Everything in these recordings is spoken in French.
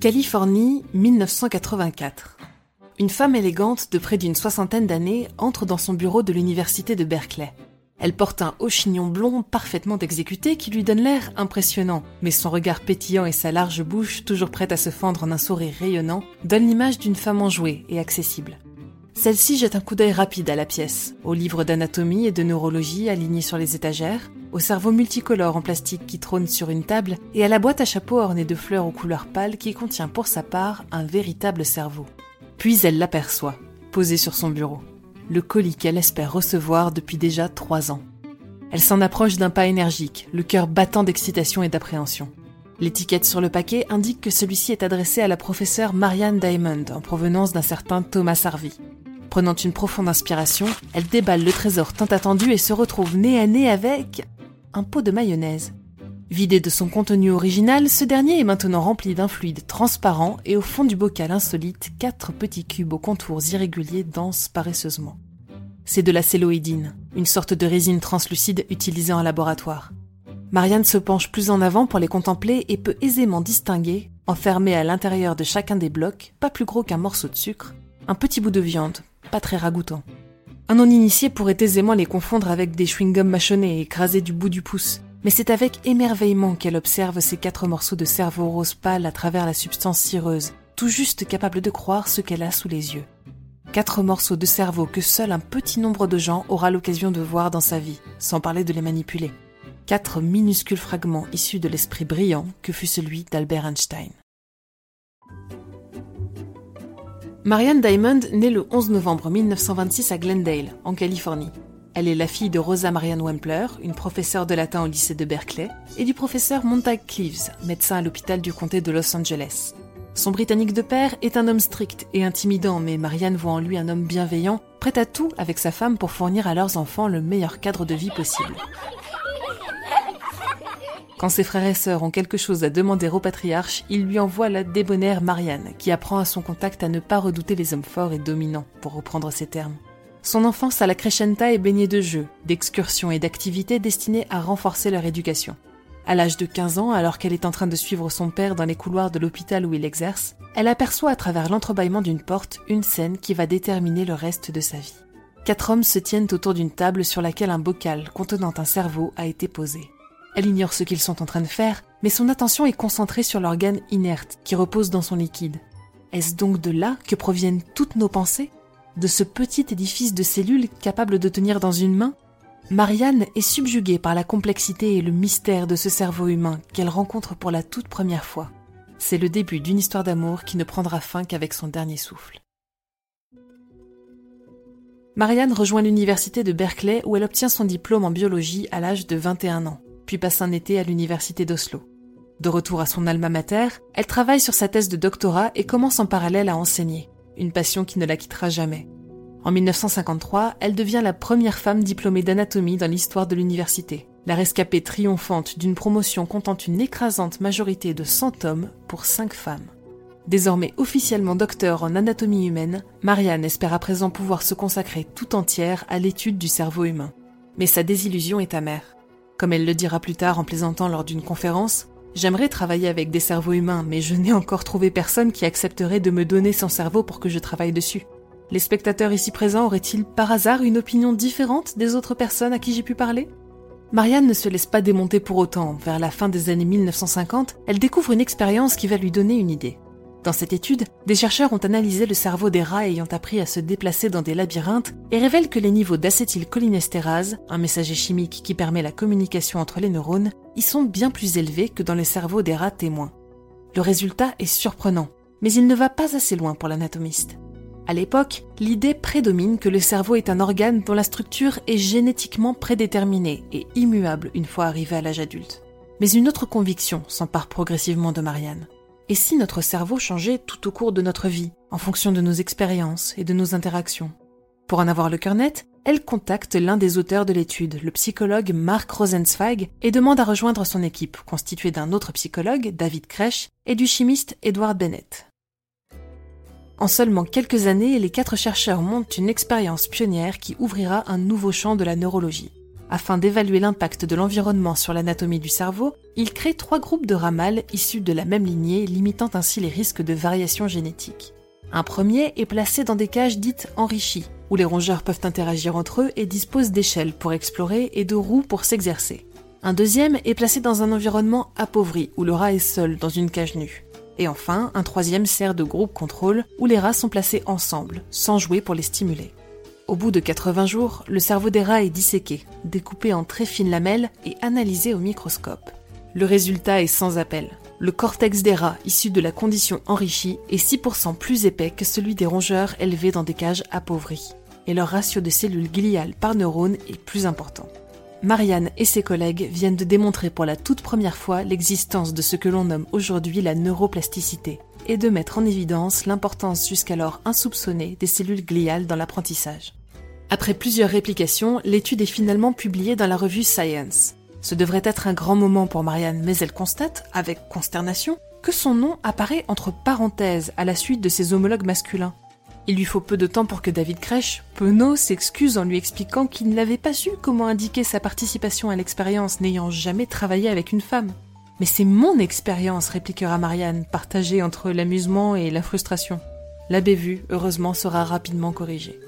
Californie, 1984. Une femme élégante de près d'une soixantaine d'années entre dans son bureau de l'université de Berkeley. Elle porte un haut chignon blond parfaitement exécuté qui lui donne l'air impressionnant, mais son regard pétillant et sa large bouche, toujours prête à se fendre en un sourire rayonnant, donnent l'image d'une femme enjouée et accessible. Celle-ci jette un coup d'œil rapide à la pièce, aux livres d'anatomie et de neurologie alignés sur les étagères, au cerveau multicolore en plastique qui trône sur une table et à la boîte à chapeau ornée de fleurs aux couleurs pâles qui contient pour sa part un véritable cerveau. Puis elle l'aperçoit, posé sur son bureau, le colis qu'elle espère recevoir depuis déjà trois ans. Elle s'en approche d'un pas énergique, le cœur battant d'excitation et d'appréhension. L'étiquette sur le paquet indique que celui-ci est adressé à la professeure Marianne Diamond en provenance d'un certain Thomas Harvey. Prenant une profonde inspiration, elle déballe le trésor tant attendu et se retrouve nez à nez avec un pot de mayonnaise. Vidé de son contenu original, ce dernier est maintenant rempli d'un fluide transparent et au fond du bocal insolite, quatre petits cubes aux contours irréguliers dansent paresseusement. C'est de la céloïdine, une sorte de résine translucide utilisée en laboratoire. Marianne se penche plus en avant pour les contempler et peut aisément distinguer, enfermé à l'intérieur de chacun des blocs, pas plus gros qu'un morceau de sucre, un petit bout de viande, pas très ragoûtant. Un non-initié pourrait aisément les confondre avec des chewing-gums mâchonnés écrasés du bout du pouce, mais c'est avec émerveillement qu'elle observe ces quatre morceaux de cerveau rose pâle à travers la substance cireuse, tout juste capable de croire ce qu'elle a sous les yeux. Quatre morceaux de cerveau que seul un petit nombre de gens aura l'occasion de voir dans sa vie, sans parler de les manipuler. Quatre minuscules fragments issus de l'esprit brillant que fut celui d'Albert Einstein. Marianne Diamond naît le 11 novembre 1926 à Glendale, en Californie. Elle est la fille de Rosa Marianne Wempler, une professeure de latin au lycée de Berkeley, et du professeur Montag Cleaves, médecin à l'hôpital du comté de Los Angeles. Son Britannique de père est un homme strict et intimidant, mais Marianne voit en lui un homme bienveillant, prêt à tout avec sa femme pour fournir à leurs enfants le meilleur cadre de vie possible. Quand ses frères et sœurs ont quelque chose à demander au patriarche, il lui envoie la débonnaire Marianne, qui apprend à son contact à ne pas redouter les hommes forts et dominants, pour reprendre ses termes. Son enfance à la Crescenta est baignée de jeux, d'excursions et d'activités destinées à renforcer leur éducation. À l'âge de 15 ans, alors qu'elle est en train de suivre son père dans les couloirs de l'hôpital où il exerce, elle aperçoit à travers l'entrebâillement d'une porte une scène qui va déterminer le reste de sa vie. Quatre hommes se tiennent autour d'une table sur laquelle un bocal contenant un cerveau a été posé. Elle ignore ce qu'ils sont en train de faire, mais son attention est concentrée sur l'organe inerte qui repose dans son liquide. Est-ce donc de là que proviennent toutes nos pensées? De ce petit édifice de cellules capable de tenir dans une main? Marianne est subjuguée par la complexité et le mystère de ce cerveau humain qu'elle rencontre pour la toute première fois. C'est le début d'une histoire d'amour qui ne prendra fin qu'avec son dernier souffle. Marianne rejoint l'université de Berkeley où elle obtient son diplôme en biologie à l'âge de 21 ans puis passe un été à l'université d'Oslo. De retour à son alma mater, elle travaille sur sa thèse de doctorat et commence en parallèle à enseigner, une passion qui ne la quittera jamais. En 1953, elle devient la première femme diplômée d'anatomie dans l'histoire de l'université, la rescapée triomphante d'une promotion comptant une écrasante majorité de 100 hommes pour 5 femmes. Désormais officiellement docteur en anatomie humaine, Marianne espère à présent pouvoir se consacrer tout entière à l'étude du cerveau humain. Mais sa désillusion est amère. Comme elle le dira plus tard en plaisantant lors d'une conférence, J'aimerais travailler avec des cerveaux humains, mais je n'ai encore trouvé personne qui accepterait de me donner son cerveau pour que je travaille dessus. Les spectateurs ici présents auraient-ils par hasard une opinion différente des autres personnes à qui j'ai pu parler? Marianne ne se laisse pas démonter pour autant. Vers la fin des années 1950, elle découvre une expérience qui va lui donner une idée. Dans cette étude, des chercheurs ont analysé le cerveau des rats ayant appris à se déplacer dans des labyrinthes et révèlent que les niveaux d'acétylcholinestérase, un messager chimique qui permet la communication entre les neurones, y sont bien plus élevés que dans le cerveau des rats témoins. Le résultat est surprenant, mais il ne va pas assez loin pour l'anatomiste. À l'époque, l'idée prédomine que le cerveau est un organe dont la structure est génétiquement prédéterminée et immuable une fois arrivé à l'âge adulte. Mais une autre conviction s'empare progressivement de Marianne. Et si notre cerveau changeait tout au cours de notre vie, en fonction de nos expériences et de nos interactions? Pour en avoir le cœur net, elle contacte l'un des auteurs de l'étude, le psychologue Mark Rosenzweig, et demande à rejoindre son équipe, constituée d'un autre psychologue, David Kresch, et du chimiste Edward Bennett. En seulement quelques années, les quatre chercheurs montent une expérience pionnière qui ouvrira un nouveau champ de la neurologie. Afin d'évaluer l'impact de l'environnement sur l'anatomie du cerveau, il crée trois groupes de rats mâles issus de la même lignée, limitant ainsi les risques de variation génétique. Un premier est placé dans des cages dites enrichies, où les rongeurs peuvent interagir entre eux et disposent d'échelles pour explorer et de roues pour s'exercer. Un deuxième est placé dans un environnement appauvri, où le rat est seul dans une cage nue. Et enfin, un troisième sert de groupe contrôle, où les rats sont placés ensemble, sans jouer pour les stimuler. Au bout de 80 jours, le cerveau des rats est disséqué, découpé en très fines lamelles et analysé au microscope. Le résultat est sans appel. Le cortex des rats, issu de la condition enrichie, est 6% plus épais que celui des rongeurs élevés dans des cages appauvries. Et leur ratio de cellules gliales par neurone est plus important. Marianne et ses collègues viennent de démontrer pour la toute première fois l'existence de ce que l'on nomme aujourd'hui la neuroplasticité, et de mettre en évidence l'importance jusqu'alors insoupçonnée des cellules gliales dans l'apprentissage. Après plusieurs réplications, l'étude est finalement publiée dans la revue Science. Ce devrait être un grand moment pour Marianne, mais elle constate, avec consternation, que son nom apparaît entre parenthèses à la suite de ses homologues masculins. Il lui faut peu de temps pour que David crèche. Penaud s'excuse en lui expliquant qu'il n'avait pas su comment indiquer sa participation à l'expérience n'ayant jamais travaillé avec une femme. Mais c'est mon expérience, répliquera Marianne, partagée entre l'amusement et la frustration. La bévue, heureusement, sera rapidement corrigée.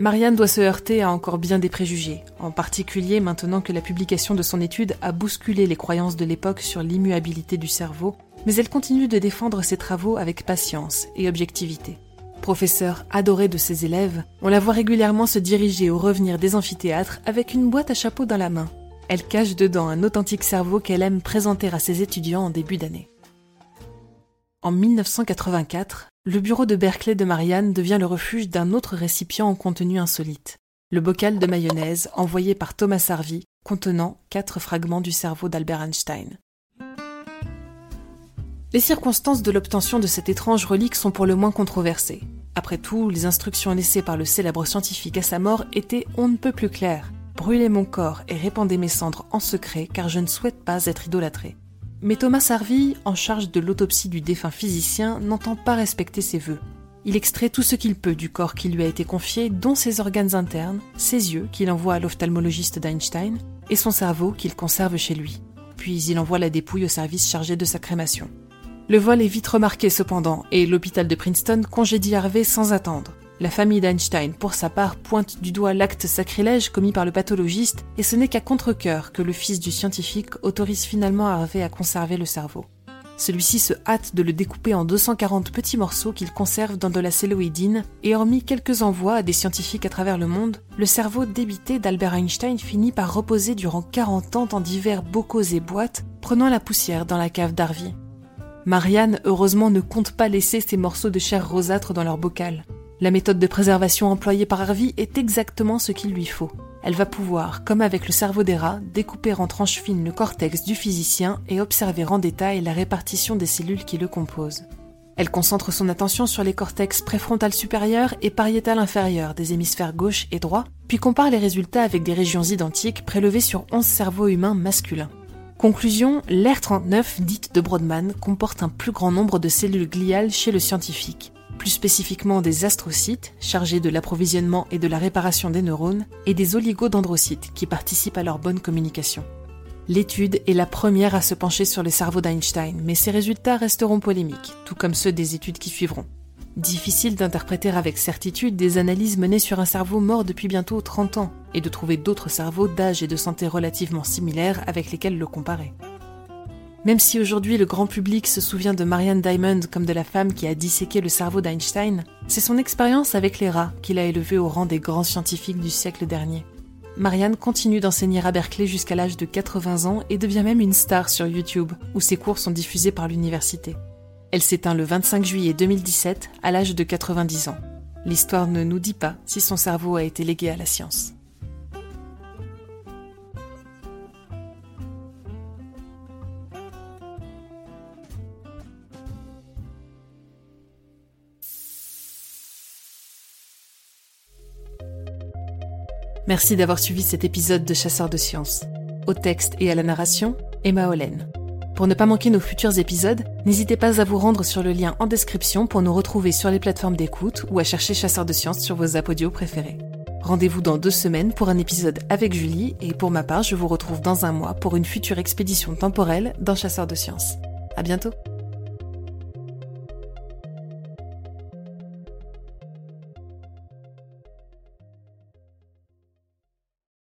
Marianne doit se heurter à encore bien des préjugés, en particulier maintenant que la publication de son étude a bousculé les croyances de l'époque sur l'immuabilité du cerveau, mais elle continue de défendre ses travaux avec patience et objectivité. Professeur adorée de ses élèves, on la voit régulièrement se diriger au revenir des amphithéâtres avec une boîte à chapeau dans la main. Elle cache dedans un authentique cerveau qu'elle aime présenter à ses étudiants en début d'année. En 1984, le bureau de Berkeley de Marianne devient le refuge d'un autre récipient au contenu insolite, le bocal de mayonnaise envoyé par Thomas Harvey contenant quatre fragments du cerveau d'Albert Einstein. Les circonstances de l'obtention de cette étrange relique sont pour le moins controversées. Après tout, les instructions laissées par le célèbre scientifique à sa mort étaient on ne peut plus claires. Brûlez mon corps et répandez mes cendres en secret car je ne souhaite pas être idolâtré. Mais Thomas Harvey, en charge de l'autopsie du défunt physicien, n'entend pas respecter ses vœux. Il extrait tout ce qu'il peut du corps qui lui a été confié, dont ses organes internes, ses yeux qu'il envoie à l'ophtalmologiste d'Einstein, et son cerveau qu'il conserve chez lui. Puis il envoie la dépouille au service chargé de sa crémation. Le vol est vite remarqué cependant, et l'hôpital de Princeton congédie Harvey sans attendre. La famille d'Einstein, pour sa part, pointe du doigt l'acte sacrilège commis par le pathologiste, et ce n'est qu'à contre-coeur que le fils du scientifique autorise finalement Harvey à conserver le cerveau. Celui-ci se hâte de le découper en 240 petits morceaux qu'il conserve dans de la céloïdine, et hormis quelques envois à des scientifiques à travers le monde, le cerveau débité d'Albert Einstein finit par reposer durant 40 ans dans divers bocaux et boîtes, prenant la poussière dans la cave d'Harvey. Marianne, heureusement, ne compte pas laisser ces morceaux de chair rosâtre dans leur bocal. La méthode de préservation employée par Harvey est exactement ce qu'il lui faut. Elle va pouvoir, comme avec le cerveau des rats, découper en tranches fines le cortex du physicien et observer en détail la répartition des cellules qui le composent. Elle concentre son attention sur les cortex préfrontal supérieur et pariétal inférieur des hémisphères gauche et droit, puis compare les résultats avec des régions identiques prélevées sur 11 cerveaux humains masculins. Conclusion, l'ER39 dite de Brodmann comporte un plus grand nombre de cellules gliales chez le scientifique plus spécifiquement des astrocytes, chargés de l'approvisionnement et de la réparation des neurones, et des oligodendrocytes, qui participent à leur bonne communication. L'étude est la première à se pencher sur le cerveau d'Einstein, mais ses résultats resteront polémiques, tout comme ceux des études qui suivront. Difficile d'interpréter avec certitude des analyses menées sur un cerveau mort depuis bientôt 30 ans, et de trouver d'autres cerveaux d'âge et de santé relativement similaires avec lesquels le comparer. Même si aujourd'hui le grand public se souvient de Marianne Diamond comme de la femme qui a disséqué le cerveau d'Einstein, c'est son expérience avec les rats qui l'a élevé au rang des grands scientifiques du siècle dernier. Marianne continue d'enseigner à Berkeley jusqu'à l'âge de 80 ans et devient même une star sur YouTube, où ses cours sont diffusés par l'université. Elle s'éteint le 25 juillet 2017 à l'âge de 90 ans. L'histoire ne nous dit pas si son cerveau a été légué à la science. Merci d'avoir suivi cet épisode de Chasseurs de sciences. Au texte et à la narration, Emma Hollen. Pour ne pas manquer nos futurs épisodes, n'hésitez pas à vous rendre sur le lien en description pour nous retrouver sur les plateformes d'écoute ou à chercher Chasseurs de sciences sur vos audio préférés. Rendez-vous dans deux semaines pour un épisode avec Julie et pour ma part, je vous retrouve dans un mois pour une future expédition temporelle d'un chasseur de sciences. À bientôt!